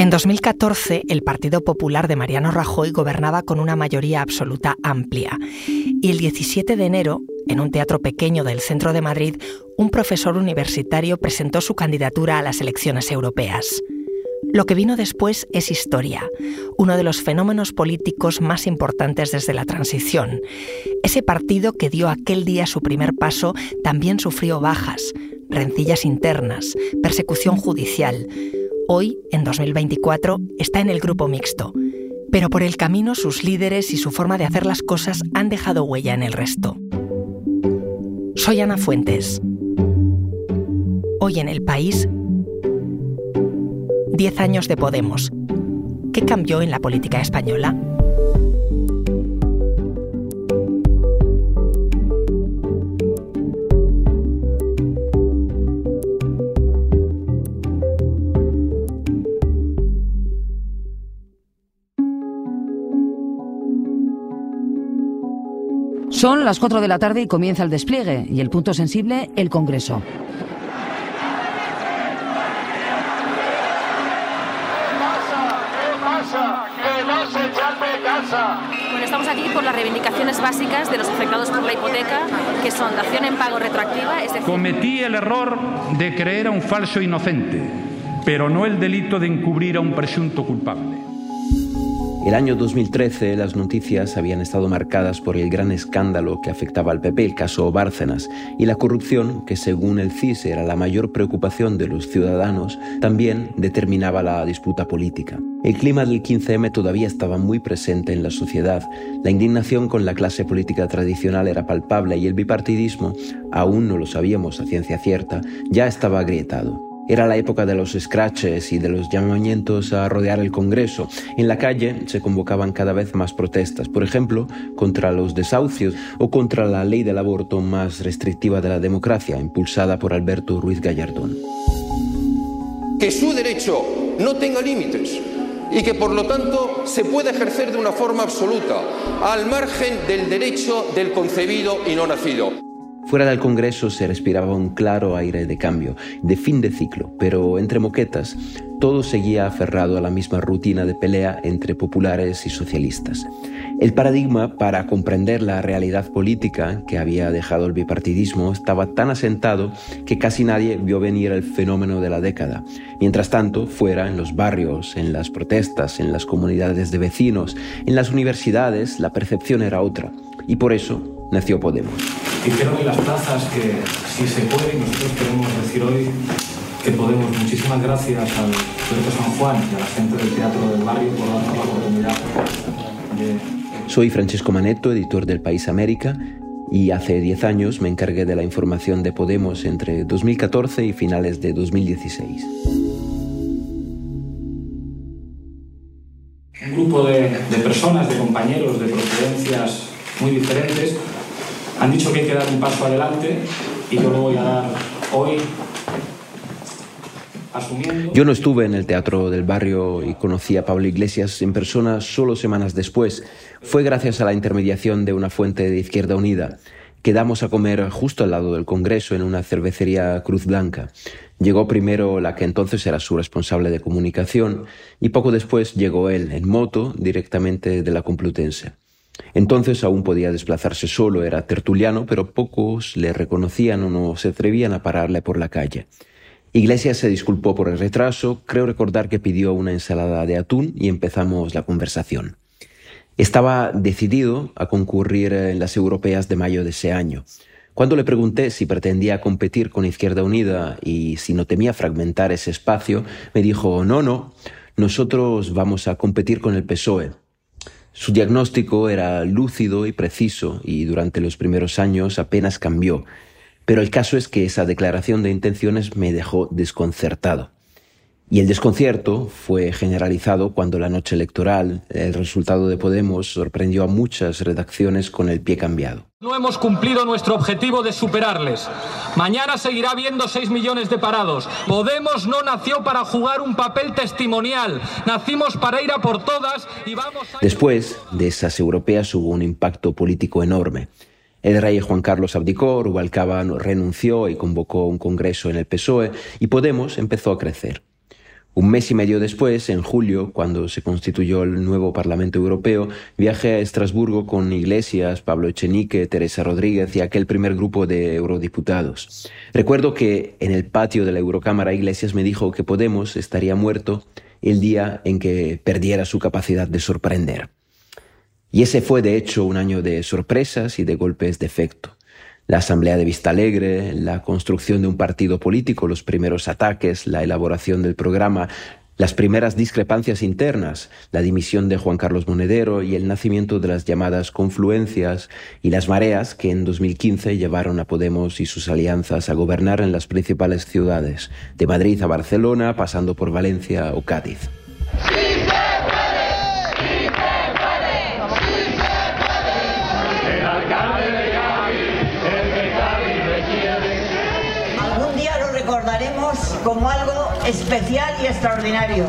En 2014, el Partido Popular de Mariano Rajoy gobernaba con una mayoría absoluta amplia. Y el 17 de enero, en un teatro pequeño del centro de Madrid, un profesor universitario presentó su candidatura a las elecciones europeas. Lo que vino después es historia, uno de los fenómenos políticos más importantes desde la transición. Ese partido que dio aquel día su primer paso también sufrió bajas, rencillas internas, persecución judicial hoy, en 2024, está en el grupo mixto, pero por el camino sus líderes y su forma de hacer las cosas han dejado huella en el resto. Soy Ana Fuentes. Hoy en el país, 10 años de Podemos. ¿Qué cambió en la política española? Son las 4 de la tarde y comienza el despliegue y el punto sensible, el Congreso. Bueno, estamos aquí por las reivindicaciones básicas de los afectados por la hipoteca, que son dación en pago retroactiva. Es Cometí el error de creer a un falso inocente, pero no el delito de encubrir a un presunto culpable. El año 2013 las noticias habían estado marcadas por el gran escándalo que afectaba al PP, el caso Bárcenas, y la corrupción, que según el CIS era la mayor preocupación de los ciudadanos, también determinaba la disputa política. El clima del 15M todavía estaba muy presente en la sociedad, la indignación con la clase política tradicional era palpable y el bipartidismo, aún no lo sabíamos a ciencia cierta, ya estaba agrietado. Era la época de los scratches y de los llamamientos a rodear el Congreso. En la calle se convocaban cada vez más protestas, por ejemplo, contra los desahucios o contra la ley del aborto más restrictiva de la democracia, impulsada por Alberto Ruiz Gallardón. Que su derecho no tenga límites y que por lo tanto se pueda ejercer de una forma absoluta, al margen del derecho del concebido y no nacido. Fuera del Congreso se respiraba un claro aire de cambio, de fin de ciclo, pero entre moquetas todo seguía aferrado a la misma rutina de pelea entre populares y socialistas. El paradigma para comprender la realidad política que había dejado el bipartidismo estaba tan asentado que casi nadie vio venir el fenómeno de la década. Mientras tanto, fuera, en los barrios, en las protestas, en las comunidades de vecinos, en las universidades, la percepción era otra. Y por eso nació Podemos. Y creo que las plazas que si se puede, y nosotros queremos decir hoy que Podemos, muchísimas gracias al Puerto San Juan y a la gente del Teatro del Barrio por darnos la oportunidad Soy Francesco Manetto, editor del País América, y hace 10 años me encargué de la información de Podemos entre 2014 y finales de 2016. Un grupo de, de personas, de compañeros de procedencias muy diferentes, han dicho que hay que dar un paso adelante y yo lo voy a dar hoy. Yo no estuve en el teatro del barrio y conocí a Pablo Iglesias en persona solo semanas después. Fue gracias a la intermediación de una fuente de Izquierda Unida. Quedamos a comer justo al lado del Congreso en una cervecería Cruz Blanca. Llegó primero la que entonces era su responsable de comunicación y poco después llegó él en moto directamente de la Complutense. Entonces aún podía desplazarse solo, era tertuliano, pero pocos le reconocían o no se atrevían a pararle por la calle. Iglesias se disculpó por el retraso, creo recordar que pidió una ensalada de atún y empezamos la conversación. Estaba decidido a concurrir en las europeas de mayo de ese año. Cuando le pregunté si pretendía competir con Izquierda Unida y si no temía fragmentar ese espacio, me dijo, no, no, nosotros vamos a competir con el PSOE. Su diagnóstico era lúcido y preciso y durante los primeros años apenas cambió, pero el caso es que esa declaración de intenciones me dejó desconcertado. Y el desconcierto fue generalizado cuando la noche electoral, el resultado de Podemos sorprendió a muchas redacciones con el pie cambiado. No hemos cumplido nuestro objetivo de superarles. Mañana seguirá habiendo 6 millones de parados. Podemos no nació para jugar un papel testimonial. Nacimos para ir a por todas y vamos a... Después de esas europeas hubo un impacto político enorme. El rey Juan Carlos abdicó, Rubalcaba renunció y convocó un congreso en el PSOE y Podemos empezó a crecer. Un mes y medio después, en julio, cuando se constituyó el nuevo Parlamento Europeo, viajé a Estrasburgo con Iglesias, Pablo Echenique, Teresa Rodríguez y aquel primer grupo de eurodiputados. Recuerdo que en el patio de la Eurocámara Iglesias me dijo que Podemos estaría muerto el día en que perdiera su capacidad de sorprender. Y ese fue de hecho un año de sorpresas y de golpes de efecto la Asamblea de Vista Alegre, la construcción de un partido político, los primeros ataques, la elaboración del programa, las primeras discrepancias internas, la dimisión de Juan Carlos Monedero y el nacimiento de las llamadas confluencias y las mareas que en 2015 llevaron a Podemos y sus alianzas a gobernar en las principales ciudades, de Madrid a Barcelona, pasando por Valencia o Cádiz. Como algo especial y extraordinario.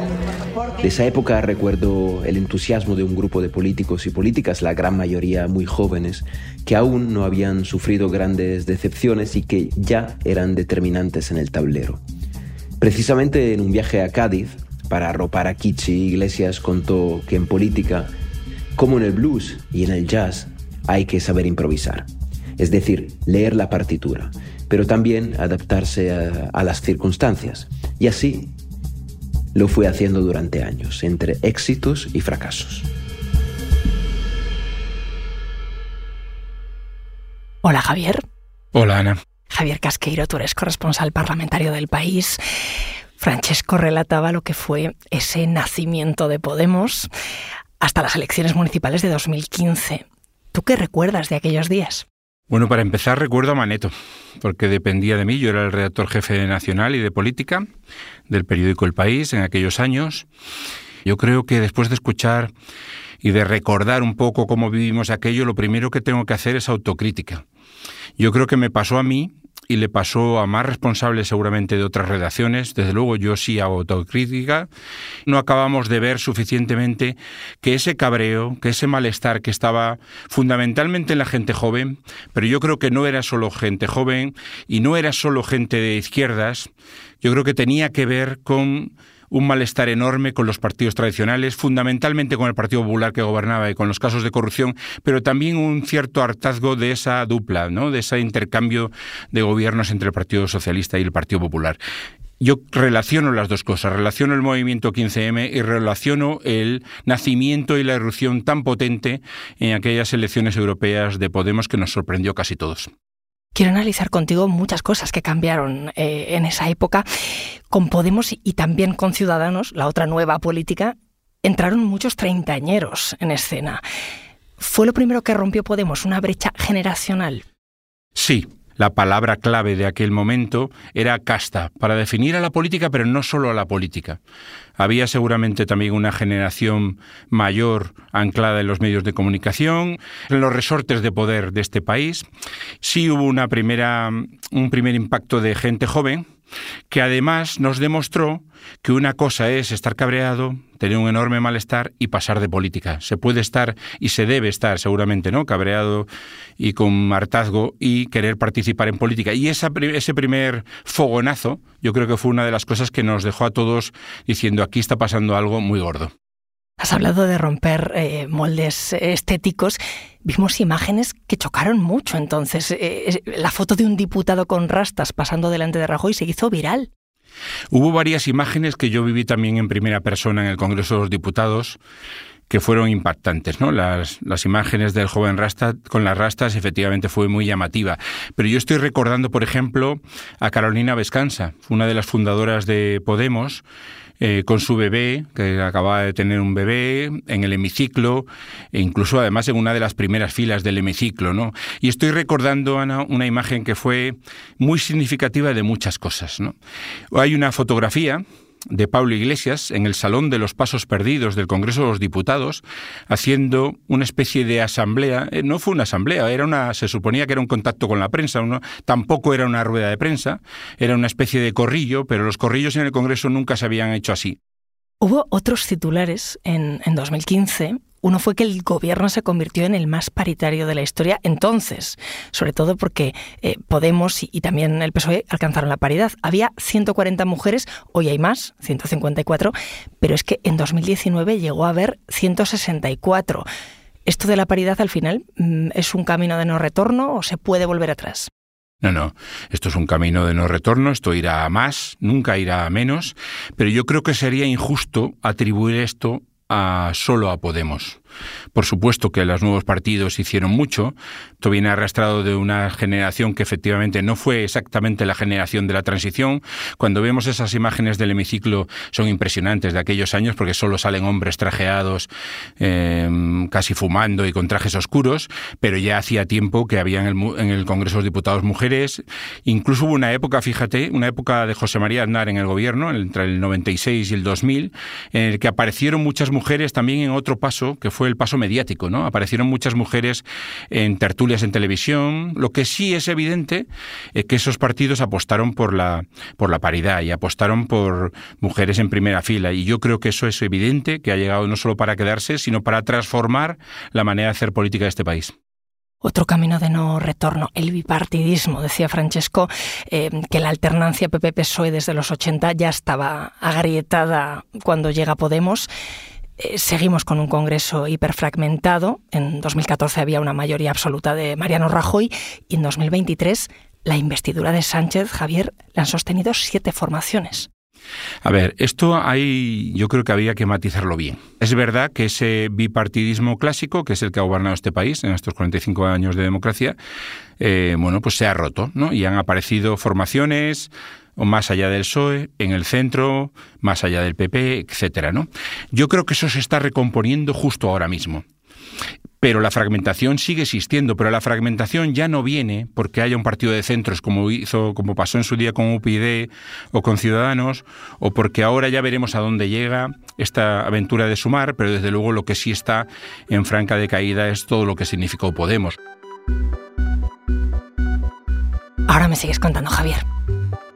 De esa época recuerdo el entusiasmo de un grupo de políticos y políticas, la gran mayoría muy jóvenes, que aún no habían sufrido grandes decepciones y que ya eran determinantes en el tablero. Precisamente en un viaje a Cádiz, para arropar a Kichi, Iglesias contó que en política, como en el blues y en el jazz, hay que saber improvisar. Es decir, leer la partitura pero también adaptarse a, las circunstancias. Y así lo fue haciendo durante años, entre éxitos y fracasos. Hola Javier. Hola Ana. Javier Casqueiro, tú eres corresponsal parlamentario del país. Francesco relataba lo que fue ese nacimiento de Podemos hasta las elecciones municipales de 2015. ¿Tú qué recuerdas de aquellos días? Bueno, para empezar recuerdo a Maneto, porque dependía de mí, yo era el redactor jefe de Nacional y de Política del periódico El País en aquellos años. Yo creo que después de escuchar y de recordar un poco cómo vivimos aquello, lo primero que tengo que hacer es autocrítica. Yo creo que me pasó a mí y le pasó a más responsables seguramente de otras redacciones. Desde luego yo sí hago autocrítica. No acabamos de ver suficientemente que ese cabreo, que ese malestar que estaba fundamentalmente en la gente joven, pero yo creo que no era solo gente joven y no era solo gente de izquierdas, yo creo que tenía que ver con un malestar enorme con los partidos tradicionales, fundamentalmente con el Partido Popular que gobernaba y con los casos de corrupción, pero también un cierto hartazgo de esa dupla, ¿no? de ese intercambio de gobiernos entre el Partido Socialista y el Partido Popular. Yo relaciono las dos cosas, relaciono el movimiento 15M y relaciono el nacimiento y la erupción tan potente en aquellas elecciones europeas de Podemos que nos sorprendió casi todos. Quiero analizar contigo muchas cosas que cambiaron eh, en esa época. Con Podemos y también con Ciudadanos, la otra nueva política, entraron muchos treintañeros en escena. ¿Fue lo primero que rompió Podemos, una brecha generacional? Sí, la palabra clave de aquel momento era casta, para definir a la política, pero no solo a la política. Había seguramente también una generación mayor anclada en los medios de comunicación, en los resortes de poder de este país. Sí hubo una primera, un primer impacto de gente joven, que además nos demostró que una cosa es estar cabreado, tener un enorme malestar y pasar de política. Se puede estar y se debe estar seguramente, ¿no? Cabreado y con hartazgo y querer participar en política. Y ese primer fogonazo, yo creo que fue una de las cosas que nos dejó a todos diciendo aquí está pasando algo muy gordo. Has hablado de romper eh, moldes estéticos. Vimos imágenes que chocaron mucho entonces. Eh, la foto de un diputado con rastas pasando delante de Rajoy se hizo viral. Hubo varias imágenes que yo viví también en primera persona en el Congreso de los Diputados que fueron impactantes, ¿no? Las, las, imágenes del joven Rasta con las rastas efectivamente fue muy llamativa. Pero yo estoy recordando, por ejemplo, a Carolina Vescanza, una de las fundadoras de Podemos, eh, con su bebé, que acababa de tener un bebé, en el hemiciclo, e incluso además en una de las primeras filas del hemiciclo. ¿no? Y estoy recordando, Ana, una imagen que fue muy significativa de muchas cosas. ¿no? Hay una fotografía de Pablo Iglesias en el Salón de los Pasos Perdidos del Congreso de los Diputados, haciendo una especie de asamblea. Eh, no fue una asamblea, era una, se suponía que era un contacto con la prensa, tampoco era una rueda de prensa, era una especie de corrillo, pero los corrillos en el Congreso nunca se habían hecho así. Hubo otros titulares en, en 2015 Uno fue que el gobierno se convirtió en el más paritario de la historia entonces, sobre todo porque eh, Podemos y, también el PSOE alcanzaron la paridad. Había 140 mujeres, hoy hay más, 154, pero es que en 2019 llegó a haber 164. ¿Esto de la paridad al final mm, es un camino de no retorno o se puede volver atrás? No, no, esto es un camino de no retorno, esto irá a más, nunca irá a menos, pero yo creo que sería injusto atribuir esto a solo a Podemos. Por supuesto que los nuevos partidos hicieron mucho. Esto viene arrastrado de una generación que efectivamente no fue exactamente la generación de la transición. Cuando vemos esas imágenes del hemiciclo son impresionantes de aquellos años porque solo salen hombres trajeados, em, casi fumando y con trajes oscuros, pero ya hacía tiempo que había en el, en el Congreso de Diputados mujeres. Incluso hubo una época, fíjate, una época de José María Aznar en el gobierno, entre el 96 y el 2000, en el que aparecieron muchas mujeres también en otro paso que fue fue el paso mediático, ¿no? Aparecieron muchas mujeres en tertulias en televisión. Lo que sí es evidente es que esos partidos apostaron por la, por la paridad y apostaron por mujeres en primera fila. Y yo creo que eso es evidente, que ha llegado no solo para quedarse, sino para transformar la manera de hacer política de este país. Otro camino de no retorno, el bipartidismo. Decía Francesco eh, que la alternancia PP-PSOE desde los 80 ya estaba agrietada cuando llega Podemos. Eh, seguimos con un Congreso hiperfragmentado. En 2014 había una mayoría absoluta de Mariano Rajoy y en 2023 la investidura de Sánchez Javier la han sostenido siete formaciones. A ver, esto hay, yo creo que había que matizarlo bien. Es verdad que ese bipartidismo clásico, que es el que ha gobernado este país en estos 45 años de democracia, eh, bueno, pues se ha roto, ¿no? Y han aparecido formaciones o más allá del PSOE, en el centro, más allá del PP, etcétera, ¿no? Yo creo que eso se está recomponiendo justo ahora mismo. Pero la fragmentación sigue existiendo, pero la fragmentación ya no viene porque haya un partido de centros como hizo, como pasó en su día con UPyD o con Ciudadanos, o porque ahora ya veremos a dónde llega esta aventura de sumar, pero desde luego lo que sí está en franca decaída es todo lo que significó Podemos. Ahora me sigues contando, Javier.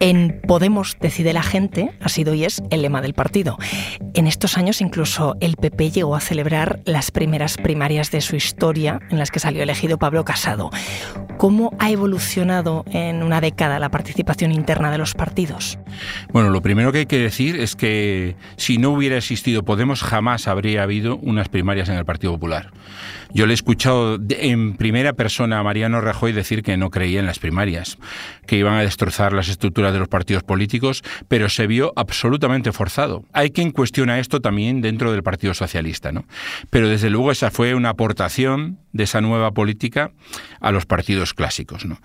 En Podemos decide la gente ha sido y es el lema del partido. En estos años incluso el PP llegó a celebrar las primeras primarias de su historia en las que salió elegido Pablo Casado. ¿Cómo ha evolucionado en una década la participación interna de los partidos? Bueno, lo primero que hay que decir es que si no hubiera existido Podemos jamás habría habido unas primarias en el Partido Popular. Yo le he escuchado en primera persona a Mariano Rajoy decir que no creía en las primarias, que iban a destrozar las estructuras de los partidos políticos, pero se vio absolutamente forzado. Hay quien cuestiona esto también dentro del Partido Socialista, ¿no? Pero desde luego esa fue una aportación de esa nueva política a los partidos clásicos, ¿no?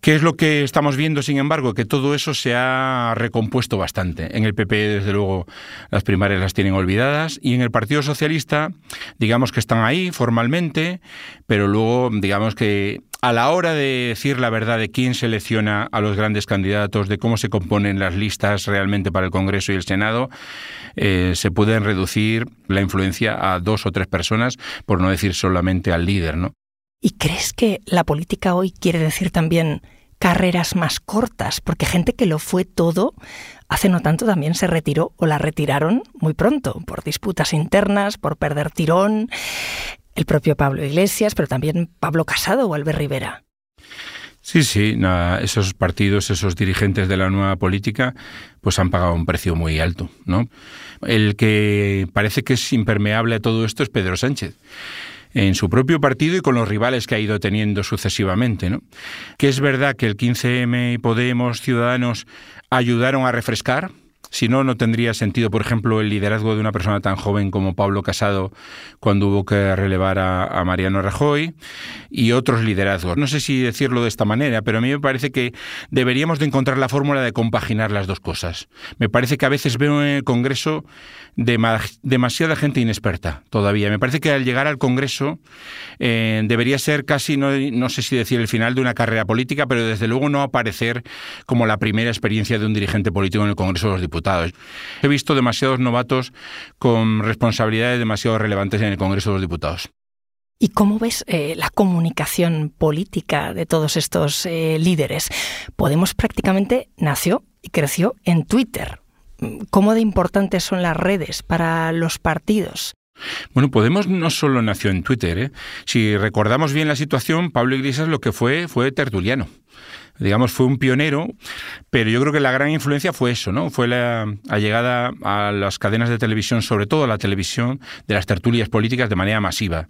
¿Qué es lo que estamos viendo, sin embargo? Que todo eso se ha recompuesto bastante. En el PP, desde luego, las primarias las tienen olvidadas y en el Partido Socialista, digamos que están ahí formalmente pero luego digamos que a la hora de decir la verdad de quién selecciona a los grandes candidatos, de cómo se componen las listas realmente para el Congreso y el Senado, eh, se pueden reducir la influencia a dos o tres personas, por no decir solamente al líder, ¿no? ¿Y crees que la política hoy quiere decir también carreras más cortas? Porque gente que lo fue todo hace no tanto también se retiró o la retiraron muy pronto por disputas internas, por perder tirón el propio Pablo Iglesias, pero también Pablo Casado o Albert Rivera. Sí, sí, esos partidos, esos dirigentes de la nueva política, pues han pagado un precio muy alto, ¿no? El que parece que es impermeable a todo esto es Pedro Sánchez en su propio partido y con los rivales que ha ido teniendo sucesivamente. ¿no? Que es verdad que el 15M y Podemos, Ciudadanos ayudaron a refrescar, Si no, no tendría sentido, por ejemplo, el liderazgo de una persona tan joven como Pablo Casado cuando hubo que relevar a, Mariano Rajoy y otros liderazgos. No sé si decirlo de esta manera, pero a mí me parece que deberíamos de encontrar la fórmula de compaginar las dos cosas. Me parece que a veces veo en el Congreso demasiada gente inexperta todavía. Me parece que al llegar al Congreso eh, debería ser casi, no, no sé si decir el final de una carrera política, pero desde luego no aparecer como la primera experiencia de un dirigente político en el Congreso de los Diputados. He visto demasiados novatos con responsabilidades demasiado relevantes en el Congreso de los Diputados. ¿Y cómo ves eh, la comunicación política de todos estos eh, líderes? Podemos prácticamente nació y creció en Twitter. ¿Cómo de importantes son las redes para los partidos? Bueno, Podemos no solo nació en Twitter. ¿eh? Si recordamos bien la situación, Pablo Iglesias lo que fue fue tertuliano digamos, fue un pionero, pero yo creo que la gran influencia fue eso, ¿no? Fue la, llegada a las cadenas de televisión, sobre todo a la televisión, de las tertulias políticas de manera masiva.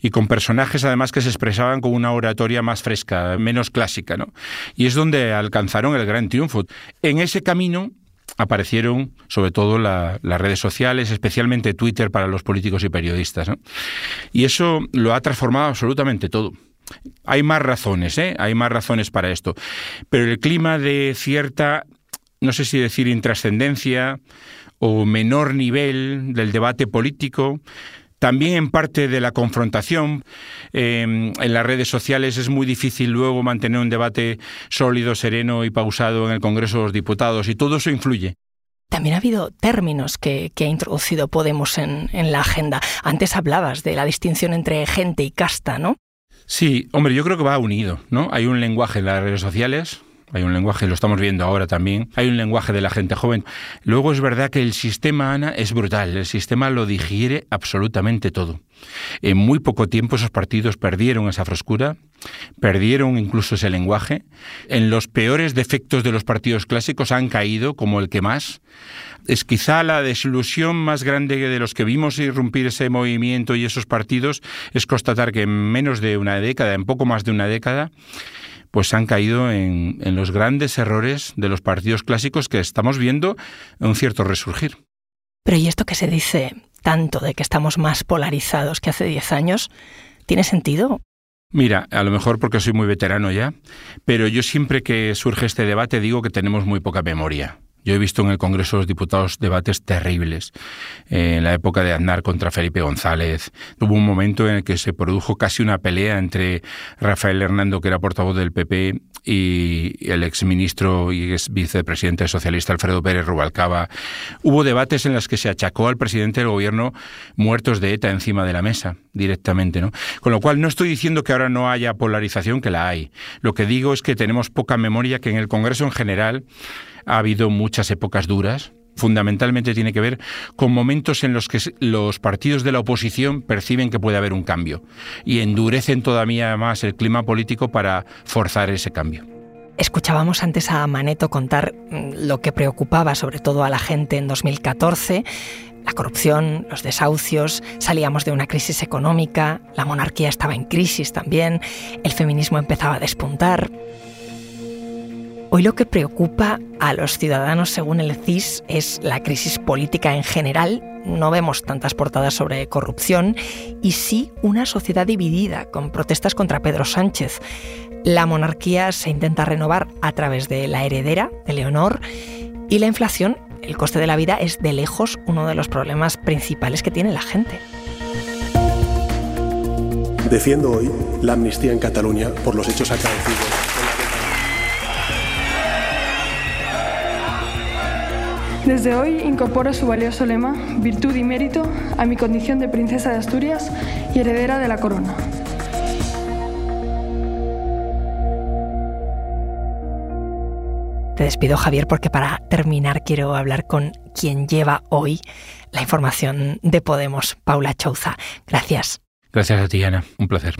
Y con personajes además que se expresaban con una oratoria más fresca, menos clásica, ¿no? Y es donde alcanzaron el gran triunfo. En ese camino aparecieron sobre todo las redes sociales, especialmente Twitter para los políticos y periodistas. ¿no? Y eso lo ha transformado absolutamente todo. Hay más razones, ¿eh? Hay más razones para esto. Pero el clima de cierta, no sé si decir intrascendencia o menor nivel del debate político, también en parte de la confrontación. Em, en las redes sociales es muy difícil luego mantener un debate sólido, sereno y pausado en el Congreso de los Diputados y todo eso influye. También ha habido términos que, ha introducido Podemos en, en, la agenda. Antes hablabas de la distinción entre gente y casta, ¿no? Sí, hombre, yo creo que va unido, ¿no? Hay un lenguaje en las redes sociales, hay un lenguaje, lo estamos viendo ahora también, hay un lenguaje de la gente joven. Luego es verdad que el sistema, Ana, es brutal, el sistema lo digiere absolutamente todo. En muy poco tiempo esos partidos perdieron esa frescura, perdieron incluso ese lenguaje. En los peores defectos de los partidos clásicos han caído, como el que más. Es quizá la desilusión más grande de los que vimos irrumpir ese movimiento y esos partidos, es constatar que en menos de una década, en poco más de una década, pues han caído en, los grandes errores de los partidos clásicos que estamos viendo un cierto resurgir. Pero ¿y esto que se dice tanto de que estamos más polarizados que hace 10 años? ¿Tiene sentido? Mira, a lo mejor porque soy muy veterano ya, pero yo siempre que surge este debate digo que tenemos muy poca memoria. Yo he visto en el Congreso de los Diputados debates terribles. en la época de Aznar contra Felipe González, hubo un momento en el que se produjo casi una pelea entre Rafael Hernando, que era portavoz del PP, y el exministro y ex vicepresidente socialista Alfredo Pérez Rubalcaba. Hubo debates en los que se achacó al presidente del gobierno muertos de ETA encima de la mesa, directamente. ¿no? Con lo cual, no estoy diciendo que ahora no haya polarización, que la hay. Lo que digo es que tenemos poca memoria, que en el Congreso en general ha habido muchas épocas duras, fundamentalmente tiene que ver con momentos en los que los partidos de la oposición perciben que puede haber un cambio y endurecen todavía más el clima político para forzar ese cambio. Escuchábamos antes a Maneto contar mm, lo que preocupaba sobre todo a la gente en 2014, la corrupción, los desahucios, salíamos de una crisis económica, la monarquía estaba en crisis también, el feminismo empezaba a despuntar. Hoy lo que preocupa a los ciudadanos, según el CIS, es la crisis política en general. No vemos tantas portadas sobre corrupción y sí una sociedad dividida, con protestas contra Pedro Sánchez. La monarquía se intenta renovar a través de la heredera, de Leonor, y la inflación, el coste de la vida, es de lejos uno de los problemas principales que tiene la gente. Defiendo hoy la amnistía en Cataluña por los hechos acaecidos. Desde hoy incorporo su valioso lema, virtud y mérito, a mi condición de princesa de Asturias y heredera de la corona. Te despido Javier porque para terminar quiero hablar con quien lleva hoy la información de Podemos, Paula Chouza. Gracias. Gracias a ti, Ana. Un placer.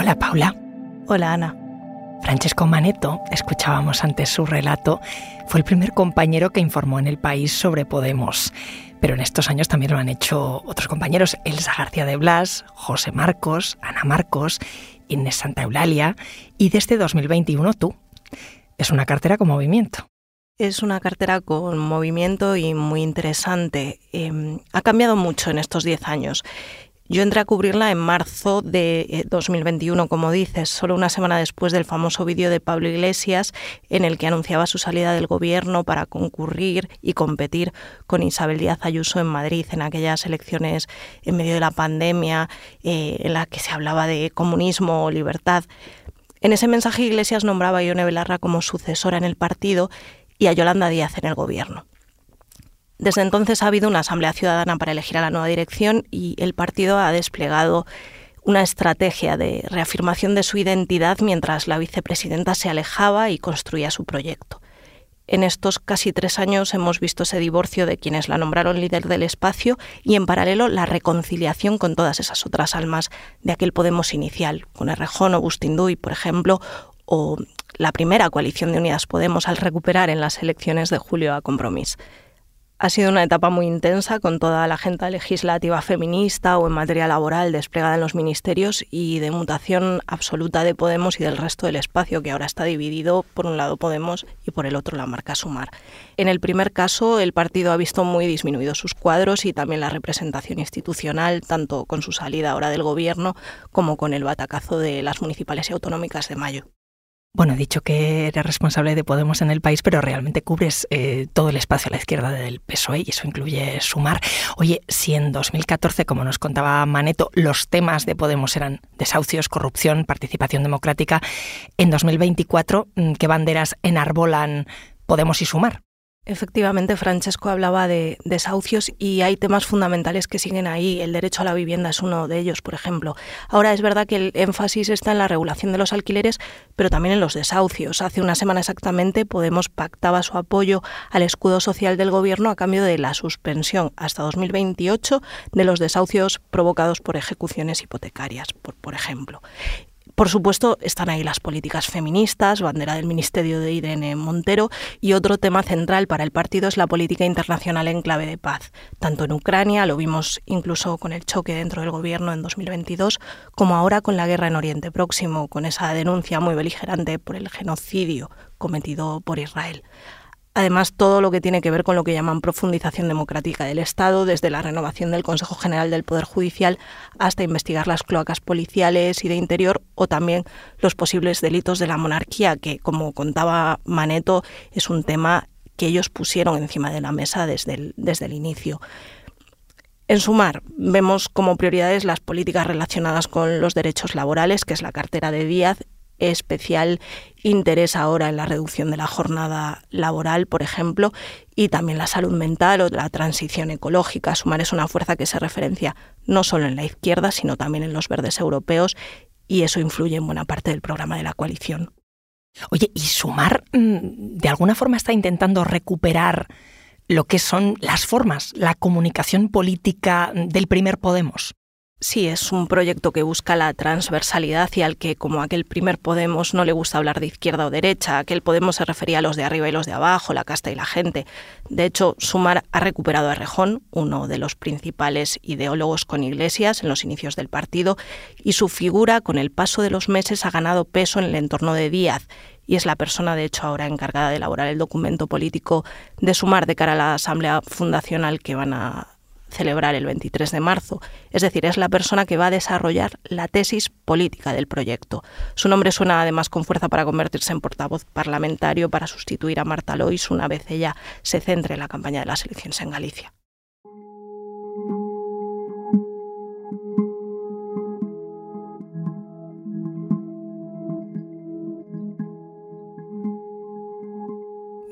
Hola Paula. Hola Ana. Francesco Maneto, escuchábamos antes su relato, fue el primer compañero que informó en el país sobre Podemos. pero en estos años también lo han hecho otros compañeros, Elsa García de Blas, José Marcos, Ana Marcos, Inés Santa Eulalia y desde 2021 tú. Es una cartera con movimiento. Es una cartera con movimiento y muy interesante. Em, ha cambiado mucho en estos 10 años. Yo entré a cubrirla en marzo de 2021, eh, como dices, solo una semana después del famoso vídeo de Pablo Iglesias en el que anunciaba su salida del gobierno para concurrir y competir con Isabel Díaz Ayuso en Madrid en aquellas elecciones en medio de la pandemia eh, en la que se hablaba de comunismo o libertad. En ese mensaje Iglesias nombraba a Ione Belarra como sucesora en el partido y a Yolanda Díaz en el gobierno. Desde entonces ha habido una asamblea ciudadana para elegir a la nueva dirección y el partido ha desplegado una estrategia de reafirmación de su identidad mientras la vicepresidenta se alejaba y construía su proyecto. En estos casi tres años hemos visto ese divorcio de quienes la nombraron líder del espacio y en paralelo la reconciliación con todas esas otras almas de aquel Podemos inicial, con Errejón o Bustinduy, por ejemplo, o la primera coalición de Unidas Podemos al recuperar en las elecciones de julio a Compromís. Ha sido una etapa muy intensa con toda la agenda legislativa feminista o en materia laboral desplegada en los ministerios y de mutación absoluta de Podemos y del resto del espacio que ahora está dividido por un lado Podemos y por el otro la marca Sumar. En el primer caso el partido ha visto muy disminuidos sus cuadros y también la representación institucional tanto con su salida ahora del gobierno como con el batacazo de las municipales y autonómicas de mayo. Bueno, he dicho que eres responsable de Podemos en el país, pero realmente cubres eh, todo el espacio a la izquierda del PSOE y eso incluye sumar. Oye, si en 2014, como nos contaba Maneto, los temas de Podemos eran desahucios, corrupción, participación democrática, en 2024, mm, ¿qué banderas enarbolan Podemos y sumar? Efectivamente, Francesco hablaba de desahucios y hay temas fundamentales que siguen ahí. El derecho a la vivienda es uno de ellos, por ejemplo. Ahora es verdad que el énfasis está en la regulación de los alquileres, pero también en los desahucios. Hace una semana exactamente Podemos pactaba su apoyo al escudo social del gobierno a cambio de la suspensión hasta 2028 de los desahucios provocados por ejecuciones hipotecarias, por, por ejemplo. Por supuesto, están ahí las políticas feministas, bandera del Ministerio de Irene Montero, y otro tema central para el partido es la política internacional en clave de paz, tanto en Ucrania, lo vimos incluso con el choque dentro del gobierno en 2022, como ahora con la guerra en Oriente Próximo, con esa denuncia muy beligerante por el genocidio cometido por Israel. Además, todo lo que tiene que ver con lo que llaman profundización democrática del Estado, desde la renovación del Consejo General del Poder Judicial hasta investigar las cloacas policiales y de interior o también los posibles delitos de la monarquía, que, como contaba Maneto, es un tema que ellos pusieron encima de la mesa desde el, desde el inicio. En sumar, vemos como prioridades las políticas relacionadas con los derechos laborales, que es la cartera de Díaz, especial interés ahora en la reducción de la jornada laboral, por ejemplo, y también la salud mental o la transición ecológica. Sumar es una fuerza que se referencia no solo en la izquierda, sino también en los verdes europeos, y eso influye en buena parte del programa de la coalición. Oye, ¿y Sumar mm, de alguna forma está intentando recuperar lo que son las formas, la comunicación política del primer Podemos? Sí, es un proyecto que busca la transversalidad y al que, como aquel primer Podemos, no le gusta hablar de izquierda o derecha. Aquel Podemos se refería a los de arriba y los de abajo, la casta y la gente. De hecho, Sumar ha recuperado a Rejón, uno de los principales ideólogos con Iglesias en los inicios del partido, y su figura, con el paso de los meses, ha ganado peso en el entorno de Díaz y es la persona, de hecho, ahora encargada de elaborar el documento político de Sumar de cara a la Asamblea Fundacional que van a celebrar el 23 de marzo. Es decir, es la persona que va a desarrollar la tesis política del proyecto. Su nombre suena además con fuerza para convertirse en portavoz parlamentario para sustituir a Marta Lois una vez ella se centre en la campaña de las elecciones en Galicia.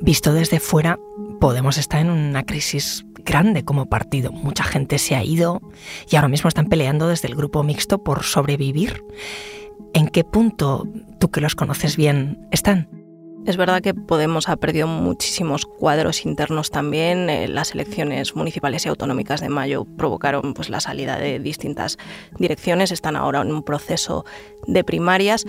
Visto desde fuera, Podemos estar en una crisis grande como partido. Mucha gente se ha ido y ahora mismo están peleando desde el grupo mixto por sobrevivir. ¿En qué punto, tú que los conoces bien, están? Es verdad que Podemos ha perdido muchísimos cuadros internos también. Eh, las elecciones municipales y autonómicas de mayo provocaron pues, la salida de distintas direcciones. Están ahora en un proceso de primarias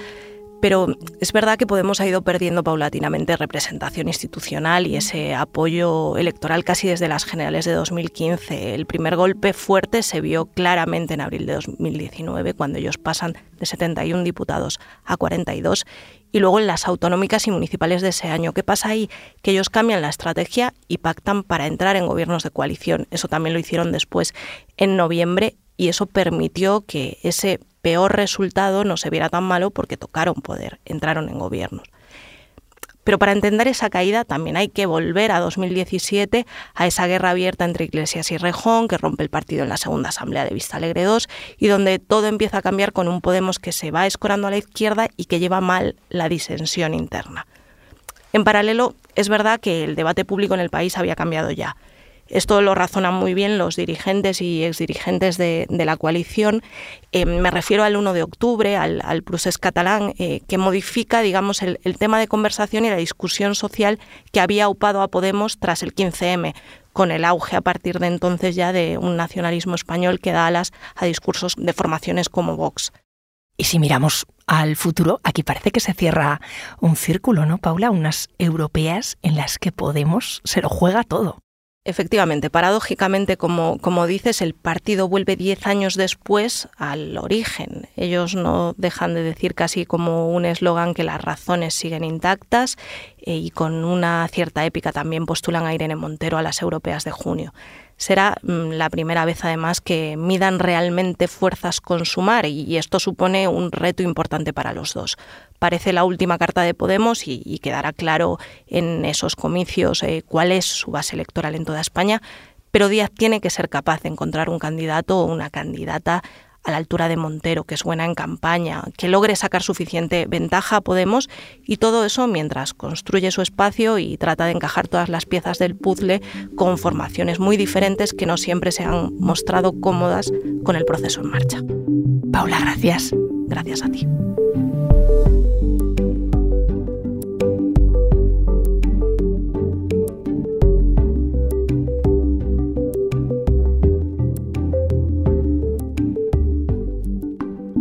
pero es verdad que Podemos ha ido perdiendo paulatinamente representación institucional y ese apoyo electoral casi desde las generales de 2015. El primer golpe fuerte se vio claramente en abril de 2019, cuando ellos pasan de 71 diputados a 42 y luego en las autonómicas y municipales de ese año. ¿Qué pasa ahí? Que ellos cambian la estrategia y pactan para entrar en gobiernos de coalición. Eso también lo hicieron después en noviembre y eso permitió que ese peor resultado no se viera tan malo porque tocaron poder, entraron en gobiernos. Pero para entender esa caída también hay que volver a 2017, a esa guerra abierta entre Iglesias y Rejón, que rompe el partido en la segunda asamblea de Vista Alegre II, y donde todo empieza a cambiar con un Podemos que se va escorando a la izquierda y que lleva mal la disensión interna. En paralelo, es verdad que el debate público en el país había cambiado ya. Esto lo razonan muy bien los dirigentes y exdirigentes de, la coalición. Eh, me refiero al 1 de octubre, al, al catalán, eh, que modifica, digamos, el, el, tema de conversación y la discusión social que había upado a Podemos tras el 15M, con el auge a partir de entonces ya de un nacionalismo español que da alas a discursos de formaciones como Vox. Y si miramos al futuro, aquí parece que se cierra un círculo, ¿no, Paula? Unas europeas en las que Podemos se lo juega todo. Efectivamente, paradójicamente, como, como dices, el partido vuelve diez años después al origen. Ellos no dejan de decir casi como un eslogan que las razones siguen intactas eh, y con una cierta épica también postulan a Irene Montero a las europeas de junio. Será mm, la primera vez además que midan realmente fuerzas con sumar y esto supone un reto importante para los dos. Parece la última carta de Podemos y, quedará claro en esos comicios eh, cuál es su base electoral en toda España, pero Díaz tiene que ser capaz de encontrar un candidato o una candidata a la altura de Montero, que es buena en campaña, que logre sacar suficiente ventaja a Podemos y todo eso mientras construye su espacio y trata de encajar todas las piezas del puzzle con formaciones muy diferentes que no siempre se han mostrado cómodas con el proceso en marcha. Paula, gracias. Gracias a ti.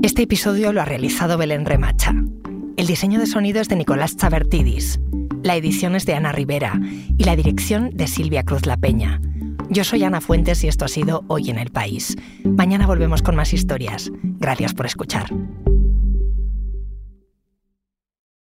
Este episodio lo ha realizado Belén Remacha. El diseño de sonido es de Nicolás Chavertidis. La edición es de Ana Rivera y la dirección de Silvia Cruz La Peña. Yo soy Ana Fuentes y esto ha sido Hoy en el País. Mañana volvemos con más historias. Gracias por escuchar.